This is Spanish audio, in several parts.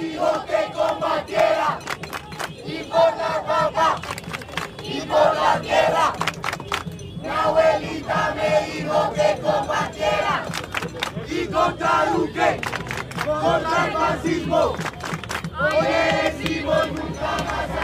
dijo que combatiera y por la papa y por la tierra. Mi abuelita me dijo que combatiera y contra Duque, contra el fascismo. Hoy decimos nunca más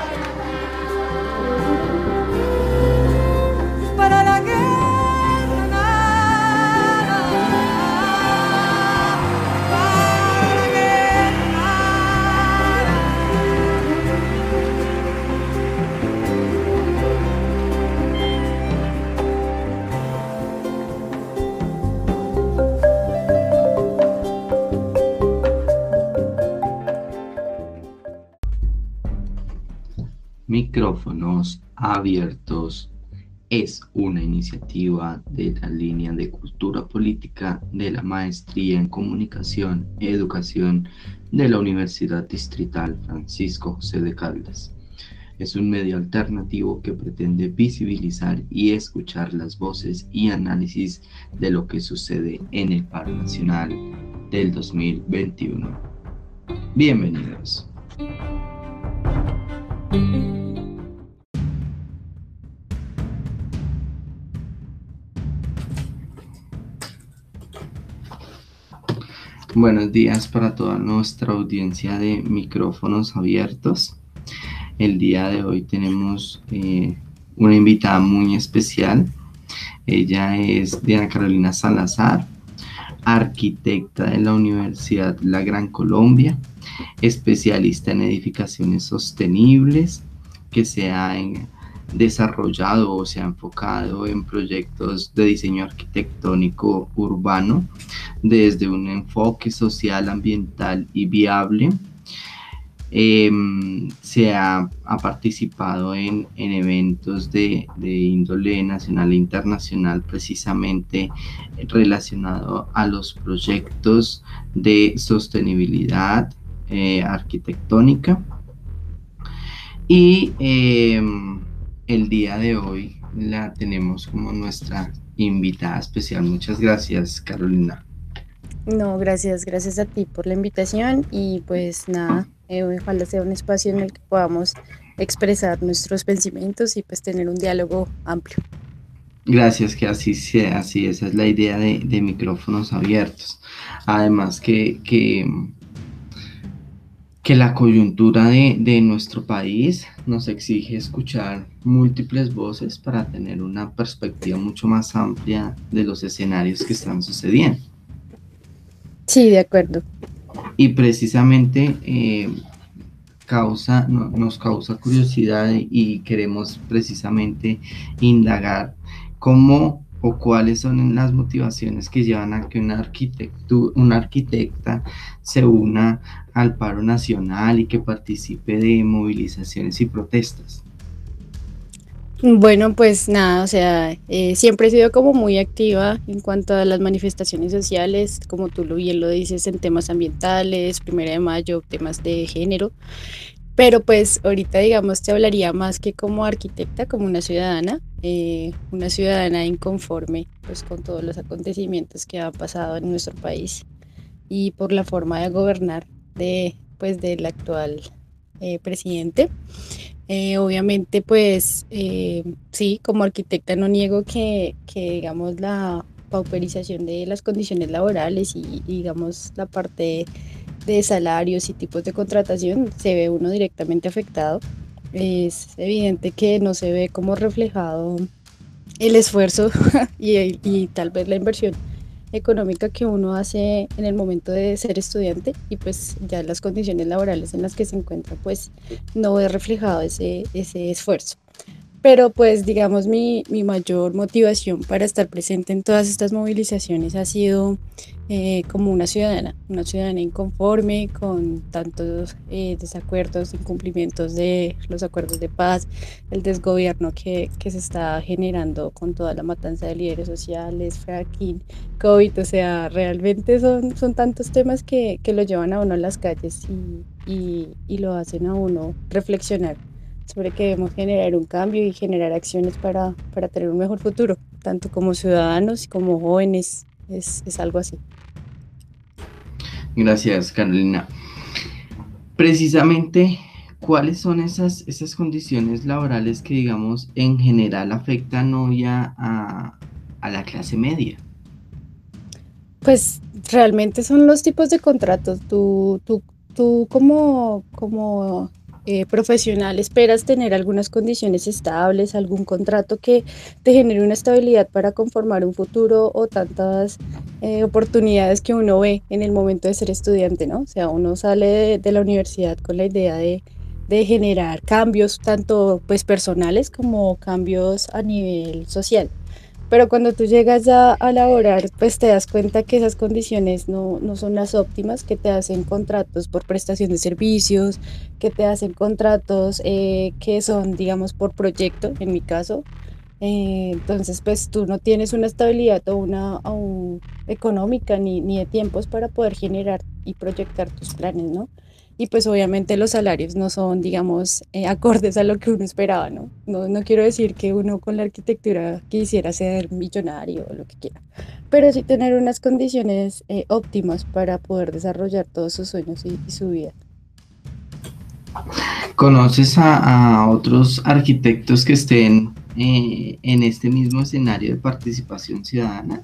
Micrófonos abiertos es una iniciativa de la línea de cultura política de la Maestría en Comunicación y Educación de la Universidad Distrital Francisco José de Caldas. Es un medio alternativo que pretende visibilizar y escuchar las voces y análisis de lo que sucede en el paro nacional del 2021. Bienvenidos. Buenos días para toda nuestra audiencia de micrófonos abiertos. El día de hoy tenemos eh, una invitada muy especial. Ella es Diana Carolina Salazar, arquitecta de la Universidad La Gran Colombia, especialista en edificaciones sostenibles, que se ha en- desarrollado o se ha enfocado en proyectos de diseño arquitectónico urbano desde un enfoque social, ambiental y viable. Em, se ha, ha participado en, en eventos de, de índole nacional e internacional precisamente relacionado a los proyectos de sostenibilidad eh, arquitectónica. Y em, el día de hoy la tenemos como nuestra invitada especial. Muchas gracias, Carolina. No, gracias, gracias a ti por la invitación y pues nada, eh, ojalá sea un espacio en el que podamos expresar nuestros pensamientos y pues tener un diálogo amplio. Gracias, que así sea, así esa es la idea de, de micrófonos abiertos. Además que, que, que la coyuntura de, de nuestro país nos exige escuchar múltiples voces para tener una perspectiva mucho más amplia de los escenarios que están sucediendo. Sí, de acuerdo. Y precisamente eh, causa, no- nos causa curiosidad y queremos precisamente indagar cómo o cuáles son las motivaciones que llevan a que una, arquitecta se una al paro nacional y que participe de movilizaciones y protestas. Bueno, pues nada, o sea, eh, siempre he sido como muy activa en cuanto a las manifestaciones sociales, como tú lo bien lo dices, en temas ambientales, primera de mayo, temas de género, pero pues ahorita digamos te hablaría más que como arquitecta, como una ciudadana, eh, una ciudadana inconforme pues con todos los acontecimientos que han pasado en nuestro país y por la forma de gobernar de pues del actual eh, presidente. Eh, obviamente, pues eh, sí, como arquitecta no niego que, que, digamos, la pauperización de las condiciones laborales y, digamos, la parte salarios y tipos de contratación se ve uno directamente afectado. Es evidente que no se ve como reflejado el esfuerzo y, y tal vez la inversión económica que uno hace en el momento de ser estudiante y pues ya las condiciones laborales en las que se encuentra pues no ve reflejado ese, ese esfuerzo. Pero pues digamos mi, mi mayor motivación para estar presente en todas estas movilizaciones ha sido eh, como una ciudadana, una ciudadana inconforme con tantos eh, desacuerdos, incumplimientos de los acuerdos de paz, el desgobierno que, que se está generando con toda la matanza de líderes sociales, fracking, COVID, o sea, realmente son, son tantos temas que, que lo llevan a uno a las calles y, y, y lo hacen a uno reflexionar sobre que debemos generar un cambio y generar acciones para, para tener un mejor futuro, tanto como ciudadanos como jóvenes, es, es algo así. Gracias, Carolina. precisamente, ¿cuáles son esas, esas condiciones laborales que, digamos, en general afectan hoy a, a- la clase media? Pues realmente son los tipos de contratos. Tú, tú, tú como, como eh, profesional esperas tener algunas condiciones estables, algún contrato que te genere una estabilidad para conformar un futuro o tantas eh, oportunidades que uno ve en el momento de ser estudiante, ¿no? O sea, uno sale de, de la universidad con la idea de, de generar cambios tanto pues personales como cambios a nivel social. Pero cuando tú llegas ya a laborar, pues te das cuenta que esas condiciones no, no son las óptimas, que te hacen contratos por prestación de servicios, que te hacen contratos eh, que son, digamos, por proyecto, en mi caso. Eh, entonces, pues tú no tienes una estabilidad o una o económica ni, ni de tiempos para poder generar y proyectar tus planes, ¿no? Y pues obviamente los salarios no son, digamos, eh, acordes a lo que uno esperaba, ¿no? ¿no? No quiero decir que uno con la arquitectura quisiera ser millonario o lo que quiera, pero sí tener unas condiciones eh, óptimas para poder desarrollar todos sus sueños y, su vida. ¿Conoces a, a otros arquitectos que estén eh, en este mismo escenario de participación ciudadana?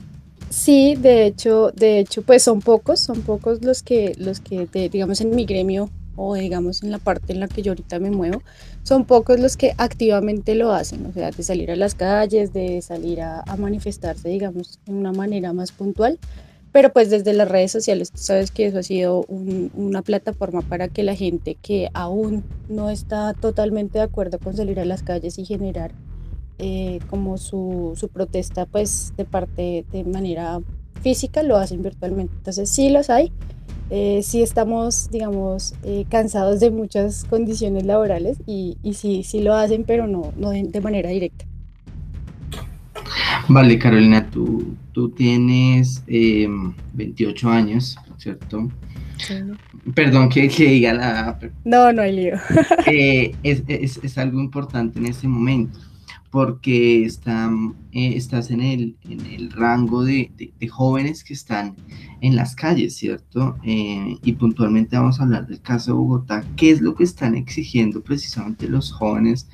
Sí, de hecho, de hecho, pues son pocos, son pocos los que, los que, de- digamos, en mi gremio o digamos en la parte en la que yo ahorita me muevo, son pocos los que activamente lo hacen, o sea, de salir a las calles, de salir a, manifestarse, digamos, de una manera más puntual. Pero pues desde las redes sociales, tú sabes que eso ha sido un- una plataforma para que la gente que aún no está totalmente de acuerdo con salir a las calles y generar eh, como su, su protesta pues de parte de manera física lo hacen virtualmente. Entonces sí los hay, eh, sí estamos digamos eh, cansados de muchas condiciones laborales y, y sí, sí lo hacen pero no, no de, de manera directa. Vale, Carolina, tú, tú tienes eh, 28 años, ¿cierto? Perdón que, que diga la... No, no hay lío. eh, es, es- es algo importante en este momento, porque están, eh, estás en el, en el rango de, de- jóvenes que están en las calles, ¿cierto? Eh, y puntualmente vamos a hablar del caso de Bogotá. ¿Qué es lo que están exigiendo precisamente los jóvenes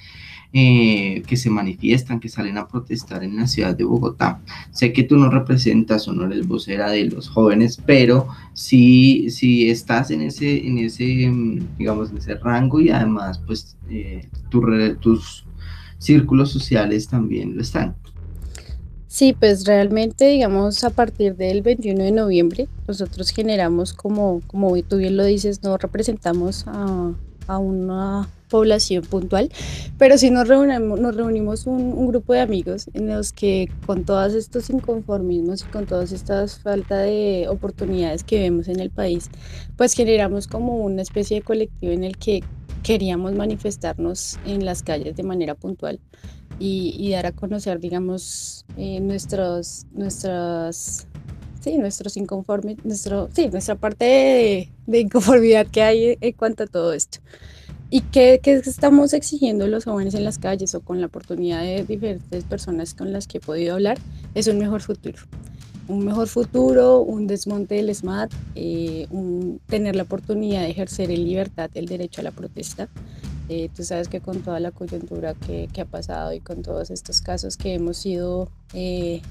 eh, que se manifiestan, que salen a protestar en la ciudad de Bogotá? Sé que tú no representas o no eres vocera de los jóvenes, pero si, si estás en ese, en ese, mm, digamos, en ese rango y además, pues, eh, tus círculos sociales también lo están. Sí, pues realmente, digamos, a partir del 21 de noviembre, nosotros generamos como, como tú bien lo dices, no representamos a, a una población puntual, pero sí nos reunimos, nos reunimos un, un grupo de amigos en los que con todos estos inconformismos y con todas estas falta de oportunidades que vemos en el país, pues generamos como una especie de colectivo en el que queríamos manifestarnos en las calles de manera puntual y, y dar a conocer, digamos, eh, nuestros, nuestras, sí, nuestros inconformes, nuestro, sí, nuestra parte de, de inconformidad que hay en cuanto a todo esto. ¿Y qué, qué estamos exigiendo los jóvenes en las calles o con la oportunidad de diferentes personas con las que he podido hablar? Es un mejor futuro. Un mejor futuro, un desmonte del SMAT, eh, un, tener la oportunidad de ejercer en libertad el derecho a la protesta. Eh, tú sabes que con toda la coyuntura que, que ha pasado y con todos estos casos que hemos sido, eh,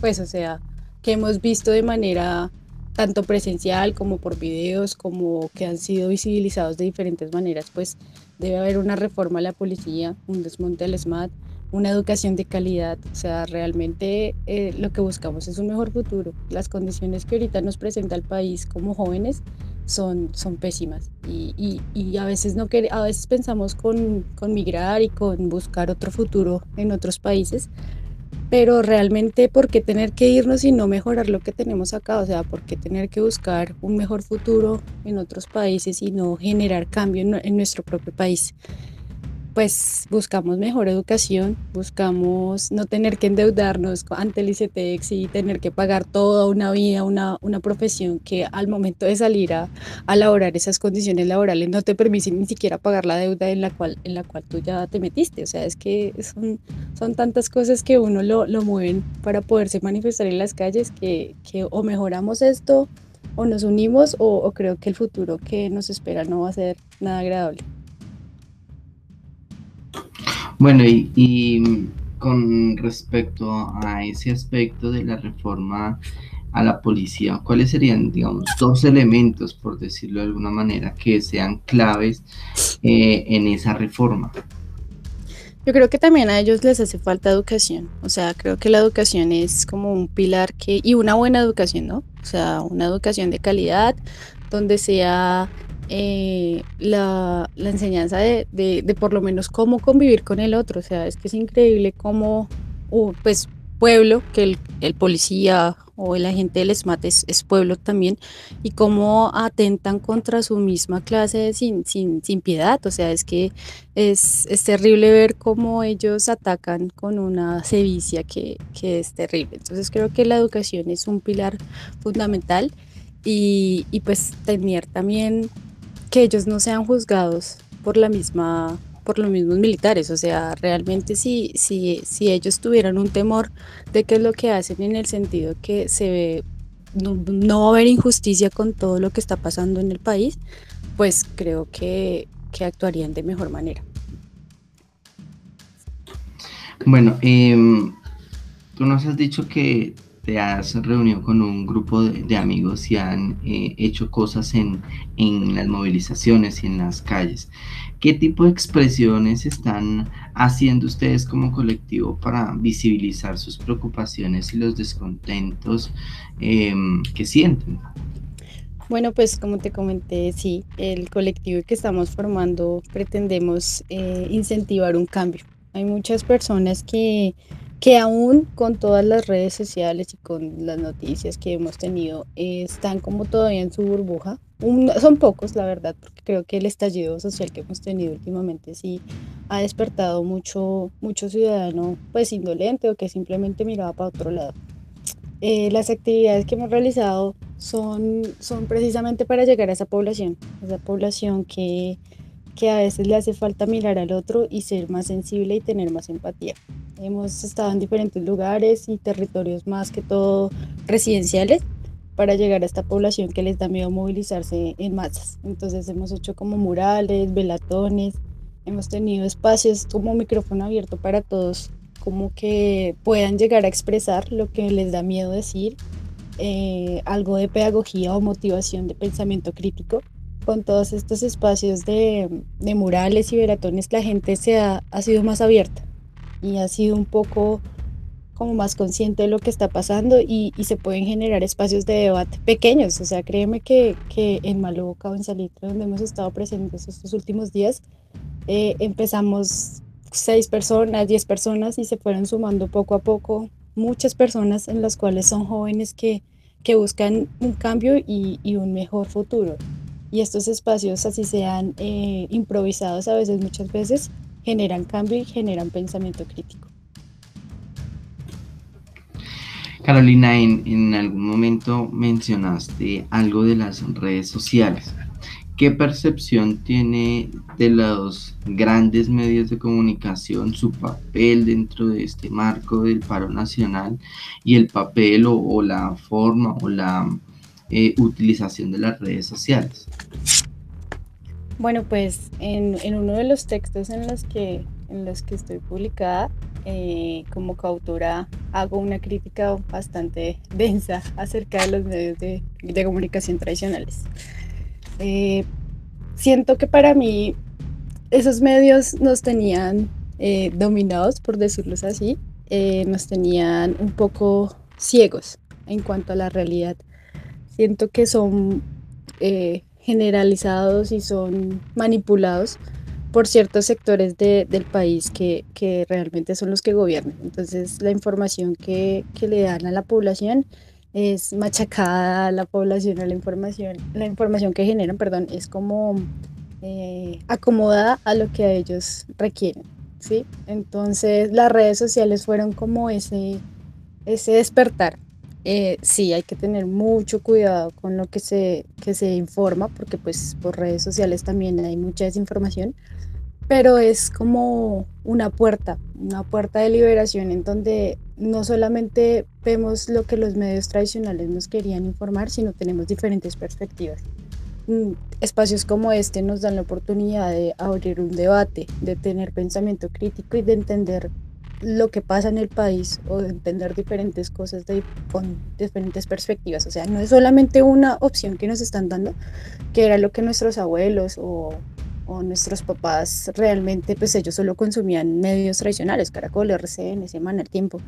pues, o sea, que hemos visto de manera tanto presencial como por videos, como que han sido visibilizados de diferentes maneras, pues debe haber una reforma a la policía, un desmonte del SMAT, una educación de calidad. O sea, realmente eh, lo que buscamos es un mejor futuro. Las condiciones que ahorita nos presenta el país como jóvenes son, son pésimas y, y, y a veces no a veces pensamos con, con migrar y con buscar otro futuro en otros países, pero realmente ¿por qué tener que irnos y no mejorar lo que tenemos acá? O sea, ¿por qué tener que buscar un mejor futuro en otros países y no generar cambio en nuestro propio país? Pues buscamos mejor educación, buscamos no tener que endeudarnos ante el ICETEX y tener que pagar toda una vida, una, una profesión que al momento de salir a, a laborar esas condiciones laborales no te permiten ni siquiera pagar la deuda en la cual, en la cual tú ya te metiste. O sea, es que son, son tantas cosas que uno lo, lo mueven para poderse manifestar en las calles que, que o mejoramos esto o nos unimos o, o creo que el futuro que nos espera no va a ser nada agradable. Bueno, y, y con respecto a ese aspecto de la reforma a la policía, ¿cuáles serían, digamos, dos elementos, por decirlo de alguna manera, que sean claves eh, en esa reforma? Yo creo que también a ellos les hace falta educación. O sea, creo que la educación es como un pilar que, y una buena educación, ¿no? O sea, una educación de calidad, donde sea eh, la, la enseñanza de, de, de por lo menos cómo convivir con el otro. O sea, es que es increíble cómo, uh, pues, pueblo, que el, el policía o el agente del SMAT es, es pueblo también, y cómo atentan contra su misma clase sin, sin, sin piedad. O sea, es que es, es terrible ver cómo ellos atacan con una sevicia que, que es terrible. Entonces creo que la educación es un pilar fundamental y, y pues tener también que ellos no sean juzgados por la misma por los mismos militares, o sea, realmente si, si, si ellos tuvieran un temor de qué es lo que hacen en el sentido que se ve, no, va a haber injusticia con todo lo que está pasando en el país, pues creo que, que actuarían de mejor manera. Bueno, em, tú nos has dicho que te has reunido con un grupo de, amigos y han eh, hecho cosas en, en las movilizaciones y en las calles. ¿Qué tipo de expresiones están haciendo ustedes como colectivo para visibilizar sus preocupaciones y los descontentos em, que sienten? Bueno, pues como te comenté, sí, el colectivo que estamos formando pretendemos eh, incentivar un cambio. Hay muchas personas que que aún con todas las redes sociales y con las noticias que hemos tenido, eh, están como todavía en su burbuja. Un- son pocos, la verdad, porque creo que el estallido social que hemos tenido últimamente sí ha despertado mucho, mucho ciudadano pues indolente o que simplemente miraba para otro lado. Eh, las actividades que hemos realizado son, son precisamente para llegar a esa población, esa población que, que a veces le hace falta mirar al otro y ser más sensible y tener más empatía. Hemos estado en diferentes lugares y territorios más que todo residenciales para llegar a esta población que les da miedo movilizarse en masas. Entonces hemos hecho como murales, velatones, hemos tenido espacios como micrófono abierto para todos, como que puedan llegar a expresar lo que les da miedo decir, eh, algo de pedagogía o motivación de pensamiento crítico. Con todos estos espacios de, murales y velatones, la gente se ha, ha sido más abierta y ha sido un poco como más consciente de lo que está pasando y, se pueden generar espacios de debate pequeños. O sea, créeme que, en Maluca o en Salitre, donde hemos estado presentes estos últimos días, eh, empezamos seis personas, diez personas y se fueron sumando poco a poco muchas personas en las cuales son jóvenes que, buscan un cambio y un mejor futuro. Y estos espacios, así sean eh, improvisados a veces, muchas veces, generan cambio y generan pensamiento crítico. Carolina, en, algún momento mencionaste algo de las redes sociales. ¿Qué percepción tiene de los grandes medios de comunicación, su papel dentro de este marco del paro nacional y el papel o la forma o la eh, utilización de las redes sociales? Bueno, pues en, uno de los textos en los que, en los que estoy publicada, eh, como coautora hago una crítica bastante densa acerca de los medios de, comunicación tradicionales. Eh, siento que para mí esos medios nos tenían dominados, por decirlo así, nos tenían un poco ciegos en cuanto a la realidad. Siento que son eh, generalizados y son manipulados por ciertos sectores de, del país que, que, realmente son los que gobiernan. Entonces la información que, que, le dan a la población es machacada a la población, a la información, la información que generan, perdón, es como eh, acomodada a lo que a ellos requieren. ¿sí? Entonces las redes sociales fueron como ese, ese despertar. Eh, sí, hay que tener mucho cuidado con lo que se, que se informa, porque pues por redes sociales también hay mucha desinformación, pero es como una puerta, una puerta de liberación en donde no solamente vemos lo que los medios tradicionales nos querían informar, sino tenemos diferentes perspectivas. Mm, Espacios como este nos dan la oportunidad de abrir un debate, de tener pensamiento crítico y de entender lo que pasa en el país o de entender diferentes cosas de- con diferentes perspectivas. O sea, no es solamente una opción que nos están dando, que era lo que nuestros abuelos o, o nuestros papás realmente, pues ellos solo consumían medios tradicionales, Caracol, RCN, Semana, El Tiempo.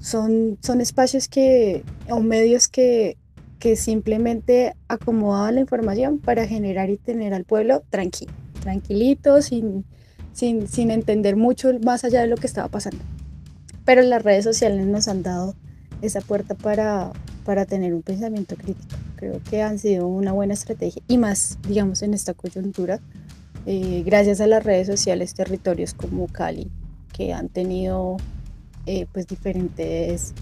Son, son espacios que, o medios que, que simplemente acomodaban la información para generar y tener al pueblo tranquilo, tranquilito, sin, sin, sin entender mucho más allá de lo que estaba pasando. Pero las redes sociales nos han dado esa puerta para, para tener un pensamiento crítico. Creo que han sido una buena estrategia y más, digamos, en esta coyuntura, eh, gracias a las redes sociales, territorios como Cali, que han tenido eh, pues diferentes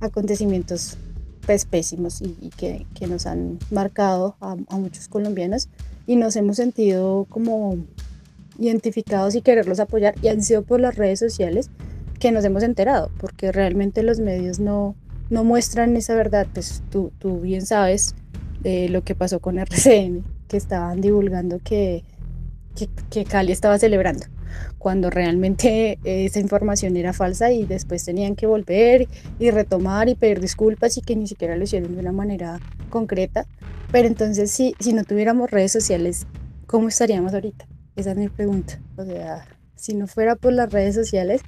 acontecimientos pues, pésimos y, que, que nos han marcado a, a muchos colombianos y nos hemos sentido como identificados y quererlos apoyar y han sido por las redes sociales que nos hemos enterado, porque realmente los medios no, no muestran esa verdad, pues tú, tú bien sabes de lo que pasó con RCN, que estaban divulgando que, que, que Cali estaba celebrando, cuando realmente eh, esa información era falsa y después tenían que volver y retomar y pedir disculpas y que ni siquiera lo hicieron de una manera concreta. Pero entonces, si, si no tuviéramos redes sociales, ¿cómo estaríamos ahorita? Esa es mi pregunta. O sea, si no fuera por las redes sociales,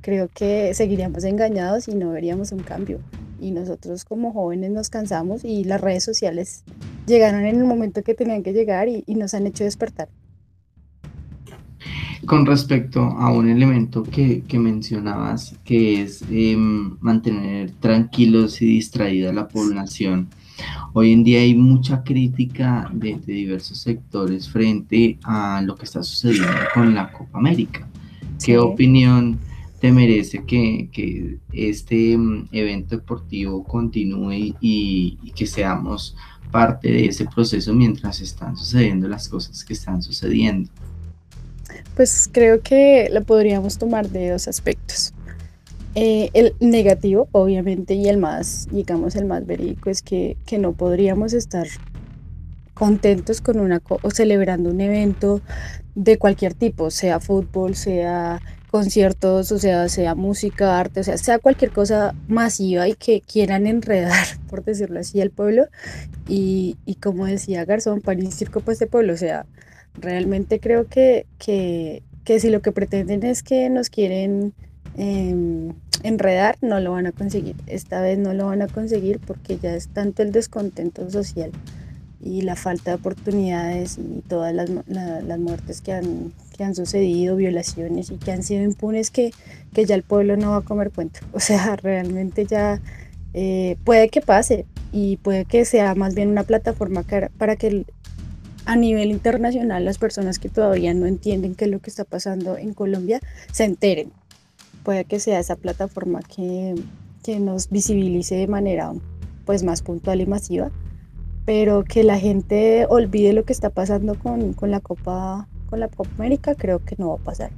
creo que seguiríamos engañados y no veríamos un cambio. Y nosotros como jóvenes nos cansamos y las redes sociales llegaron en el momento que tenían que llegar y, y nos han hecho despertar. Con respecto a un elemento que, que mencionabas, que es eh, mantener tranquilos y distraída la población, hoy en día hay mucha crítica de, de, diversos sectores frente a lo que está sucediendo con la Copa América. ¿Qué Sí. opinión te merece que, que este mm, evento deportivo continúe y, y que seamos parte de ese proceso mientras están sucediendo las cosas que están sucediendo? Pues creo que lo podríamos tomar de dos aspectos. Eh, el negativo, obviamente, y el más, digamos, el más verídico es que, que no podríamos estar contentos con una co- o celebrando un evento de cualquier tipo, sea fútbol, sea conciertos, o sea, sea música, arte, o sea, sea cualquier cosa masiva y que quieran enredar, por decirlo así, al pueblo. Y, y como decía Garzón, y circo para este pueblo, o sea, realmente creo que, que, que si lo que pretenden es que nos quieren em, enredar, no lo van a conseguir. Esta vez no lo van a conseguir porque ya es tanto el descontento social y la falta de oportunidades y todas las, las muertes que han, que han sucedido, violaciones y que han sido impunes que, que ya el pueblo no va a comer cuento. O sea, realmente ya eh, puede que pase y puede que sea más bien una plataforma para que a nivel internacional las personas que todavía no entienden qué es lo que está pasando en Colombia se enteren. Puede que sea esa plataforma que, que nos visibilice de manera pues más puntual y masiva, pero que la gente olvide lo que está pasando con, con la Copa con la Copa América creo que no va a pasar.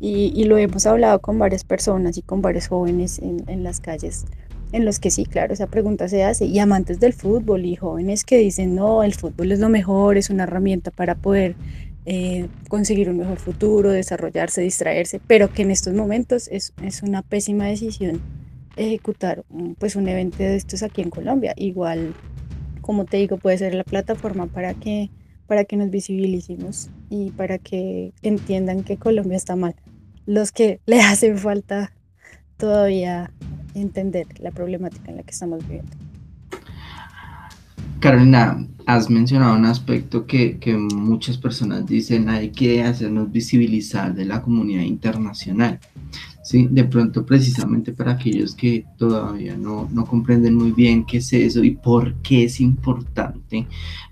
Y, y lo hemos hablado con varias personas y con varios jóvenes en, en las calles en los que sí, claro, esa pregunta se hace, y amantes del fútbol y jóvenes que dicen, no, el fútbol es lo mejor, es una herramienta para poder eh, conseguir un mejor futuro, desarrollarse, distraerse, pero que en estos momentos es, es una pésima decisión ejecutar un, pues un evento de estos aquí en Colombia. Igual, como te digo, puede ser la plataforma para que, para que nos visibilicemos y para que entiendan que Colombia está mal. Los que le hacen falta todavía entender la problemática en la que estamos viviendo. Carolina, has mencionado un aspecto que, que, muchas personas dicen hay que hacernos visibilizar de la comunidad internacional. ¿sí? De pronto, precisamente para aquellos que todavía no, no comprenden muy bien qué es eso y por qué es importante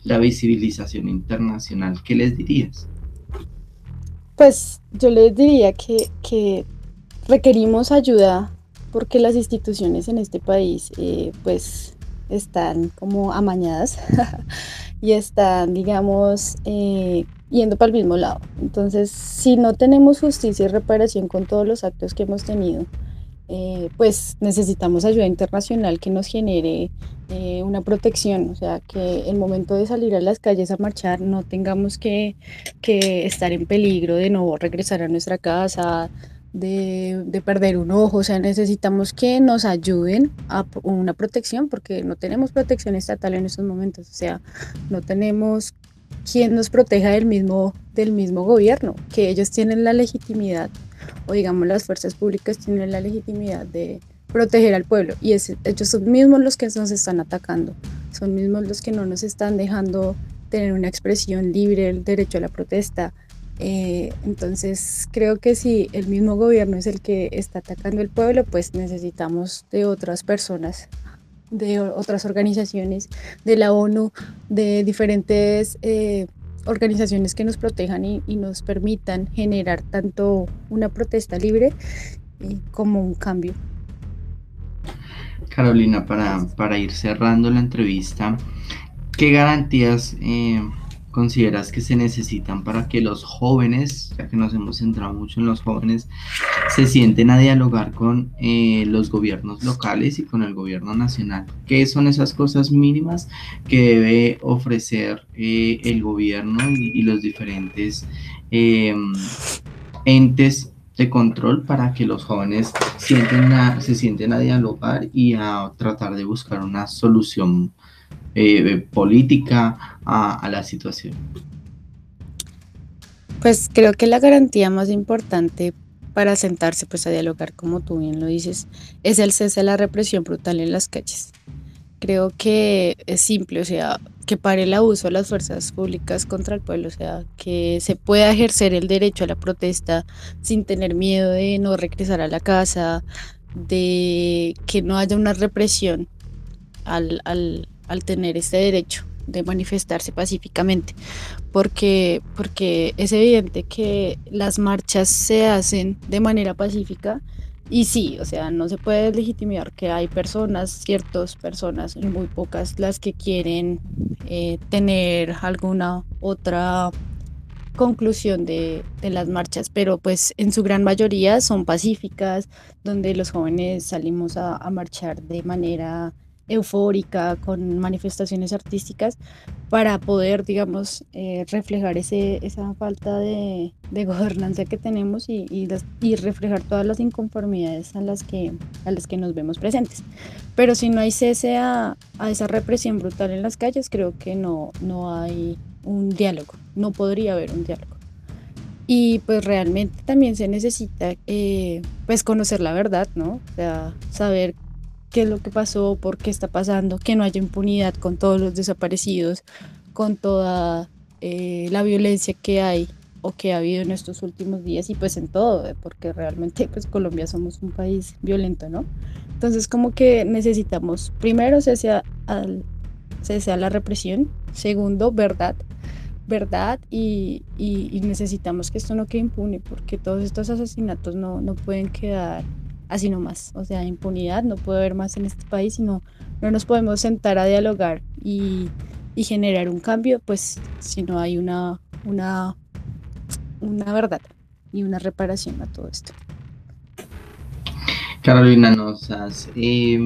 la visibilización internacional, ¿qué les dirías? Pues yo les diría que, que requerimos ayuda porque las instituciones en este país, eh, pues están como amañadas y están, digamos, eh, yendo para el mismo lado. Entonces, si no tenemos justicia y reparación con todos los actos que hemos tenido, eh, pues necesitamos ayuda internacional que nos genere eh, una protección, o sea, que el momento de salir a las calles a marchar no tengamos que, que estar en peligro de no regresar a nuestra casa, de, de, perder un ojo, o sea, necesitamos que nos ayuden a una protección porque no tenemos protección estatal en estos momentos, o sea, no tenemos quien nos proteja del mismo, del mismo gobierno, que ellos tienen la legitimidad, o digamos las fuerzas públicas tienen la legitimidad de proteger al pueblo, y es, ellos son mismos los que nos están atacando, son mismos los que no nos están dejando tener una expresión libre, el derecho a la protesta, eh, entonces creo que si el mismo gobierno es el que está atacando el pueblo, pues necesitamos de otras personas, de otras organizaciones, de la ONU, de diferentes eh, organizaciones que nos protejan y, nos permitan generar tanto una protesta libre eh, como un cambio. Carolina, para, para ir cerrando la entrevista, ¿qué garantías consideras que se necesitan para que los jóvenes, ya que nos hemos centrado mucho en los jóvenes, se sienten a dialogar con eh, los gobiernos locales y con el gobierno nacional? ¿Qué son esas cosas mínimas que debe ofrecer eh, el gobierno y, los diferentes eh, entes de control para que los jóvenes sienten a, se sienten a dialogar y a tratar de buscar una solución eh, política a, la situación? Pues creo que la garantía más importante para sentarse pues a dialogar, como tú bien lo dices, es el cese de la represión brutal en las calles. Creo que es simple, o sea, que pare el abuso de las fuerzas públicas contra el pueblo, o sea, que se pueda ejercer el derecho a la protesta sin tener miedo de no regresar a la casa, de que no haya una represión al, al tener este derecho de manifestarse pacíficamente, porque, porque es evidente que las marchas se hacen de manera pacífica y sí, o sea, no se puede legitimar que hay personas, ciertas personas, muy pocas, las que quieren eh, tener alguna otra conclusión de, de, las marchas, pero pues en su gran mayoría son pacíficas, donde los jóvenes salimos a, a marchar de manera eufórica, con manifestaciones artísticas, para poder, digamos, eh, reflejar ese, esa falta de, de gobernanza que tenemos y, y, las, y, reflejar todas las inconformidades a las, que, a las que nos vemos presentes. Pero si no hay cese a, a esa represión brutal en las calles, creo que no, no hay un diálogo, no podría haber un diálogo. Y pues realmente también se necesita eh, pues conocer la verdad, ¿no? O sea, saber qué es lo que pasó, por qué está pasando, que no haya impunidad con todos los desaparecidos, con toda eh, la violencia que hay o que ha habido en estos últimos días y pues en todo, eh, porque realmente pues Colombia somos un país violento, ¿no? Entonces como que necesitamos primero cese al cese a la represión, segundo verdad, verdad y, y, y, necesitamos que esto no quede impune porque todos estos asesinatos no, no pueden quedar así nomás. O sea, impunidad no puede haber más en este país, sino no nos podemos sentar a dialogar y, generar un cambio, pues si no hay una, una, una verdad y una reparación a todo esto. Carolina, nos has eh,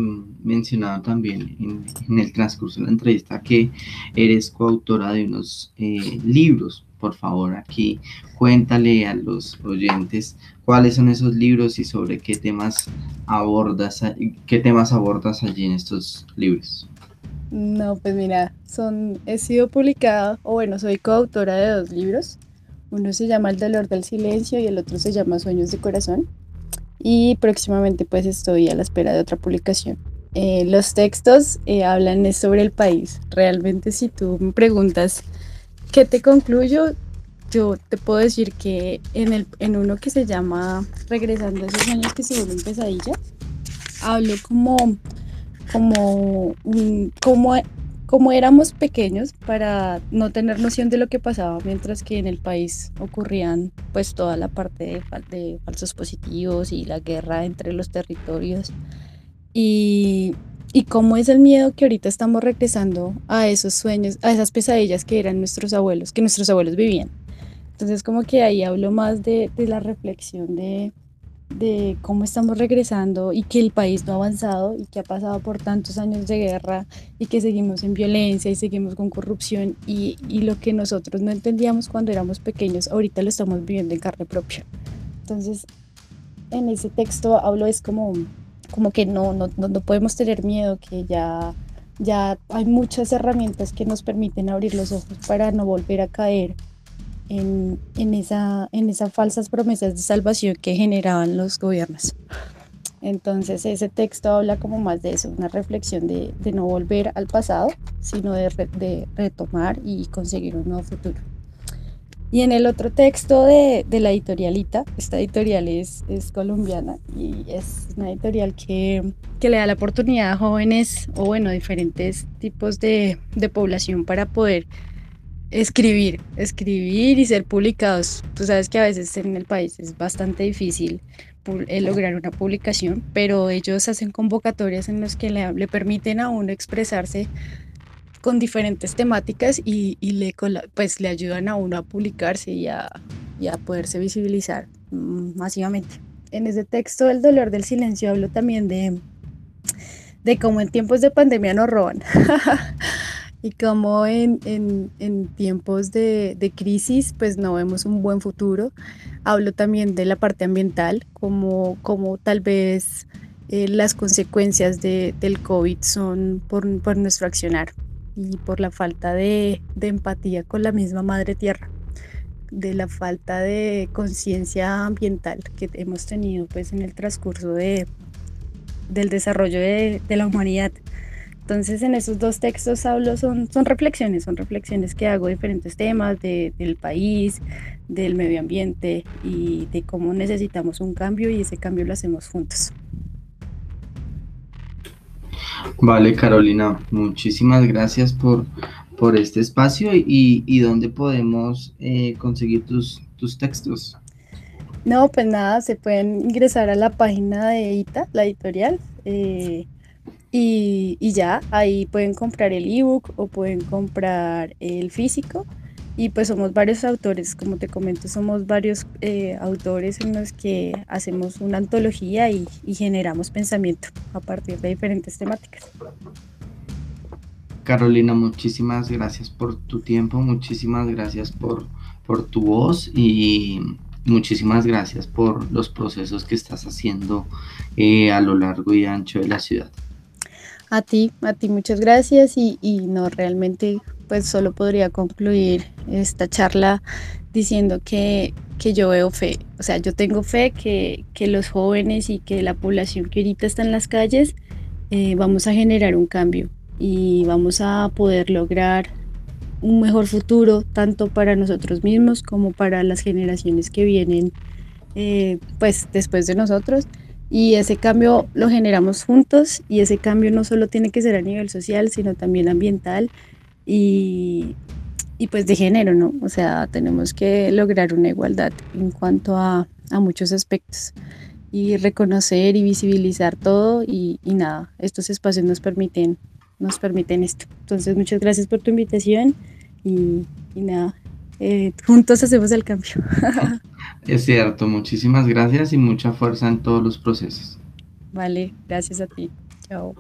mencionado también en, en, el transcurso de la entrevista que eres coautora de unos eh, libros. Por favor, aquí cuéntale a los oyentes cuáles son esos libros y sobre qué temas abordas, qué temas abordas allí en estos libros. No, pues mira, son, he sido publicada, o bueno, soy coautora de dos libros. Uno se llama El dolor del silencio y el otro se llama Sueños de corazón y próximamente pues estoy a la espera de otra publicación. Eh, los textos eh, hablan sobre el país. Realmente si tú me preguntas qué te concluyo, yo te puedo decir que en, el, en uno que se llama Regresando a esos años que se vuelven pesadillas, hablo como, como, como, como éramos pequeños para no tener noción de lo que pasaba, mientras que en el país ocurrían pues toda la parte de falsos positivos y la guerra entre los territorios. Y, y cómo es el miedo que ahorita estamos regresando a esos sueños, a esas pesadillas que eran nuestros abuelos, que nuestros abuelos vivían. Entonces como que ahí hablo más de, la reflexión de, de cómo estamos regresando y que el país no ha avanzado y que ha pasado por tantos años de guerra y que seguimos en violencia y seguimos con corrupción y, y lo que nosotros no entendíamos cuando éramos pequeños, ahorita lo estamos viviendo en carne propia. Entonces, en ese texto hablo es como, como que no, no, no podemos tener miedo, que ya, ya hay muchas herramientas que nos permiten abrir los ojos para no volver a caer en, en, esa, en esas falsas promesas de salvación que generaban los gobiernos. Entonces ese texto habla como más de eso, una reflexión de, de no volver al pasado, sino de, re, de, retomar y conseguir un nuevo futuro. Y en el otro texto de, de la editorialita, esta editorial es, es, colombiana y es una editorial que, que, le da la oportunidad a jóvenes o bueno, diferentes tipos de, de población para poder escribir, escribir y ser publicados. Tú sabes que a veces en el país es bastante difícil eh, lograr una publicación, pero ellos hacen convocatorias en las que le, le permiten a uno expresarse con diferentes temáticas y, y, le, pues, le ayudan a uno a publicarse y a, y a poderse visibilizar mm, masivamente. En ese texto, El dolor del silencio, hablo también de, de cómo en tiempos de pandemia nos roban. y como en, en, en tiempos de, de, crisis pues no vemos un buen futuro. Hablo también de la parte ambiental, como, como tal vez eh, las consecuencias de, del COVID son por, por, nuestro accionar y por la falta de, empatía con la misma madre tierra de la falta de conciencia ambiental que hemos tenido pues en el transcurso de, del desarrollo de, la humanidad. Entonces en esos dos textos hablo, son, son reflexiones, son reflexiones que hago diferentes temas de, del país, del medio ambiente y de cómo necesitamos un cambio y ese cambio lo hacemos juntos. Vale, Carolina, muchísimas gracias por, por este espacio y, y dónde podemos eh, conseguir tus, tus textos. No, pues nada, se pueden ingresar a la página de ITA, la editorial. Eh, y, y, ya, ahí pueden comprar el ebook o pueden comprar el físico. Y pues somos varios autores, como te comento, somos varios eh, autores en los que hacemos una antología y, y, generamos pensamiento a partir de diferentes temáticas. Carolina, muchísimas gracias por tu tiempo, muchísimas gracias por, por tu voz y muchísimas gracias por los procesos que estás haciendo eh, a lo largo y ancho de la ciudad. A ti, a ti muchas gracias y, y, no realmente pues solo podría concluir esta charla diciendo que, que, yo veo fe, o sea, yo tengo fe que, que, los jóvenes y que la población que ahorita está en las calles eh, vamos a generar un cambio y vamos a poder lograr un mejor futuro tanto para nosotros mismos como para las generaciones que vienen eh, pues después de nosotros. Y ese cambio lo generamos juntos y ese cambio no solo tiene que ser a nivel social, sino también ambiental y, y pues de género, ¿no? O sea, tenemos que lograr una igualdad en cuanto a, a muchos aspectos y reconocer y visibilizar todo y, y, nada, estos espacios nos permiten, nos permiten esto. Entonces, muchas gracias por tu invitación y, y nada, eh, juntos hacemos el cambio. es cierto, muchísimas gracias y mucha fuerza en todos los procesos. Vale, gracias a ti. Chao.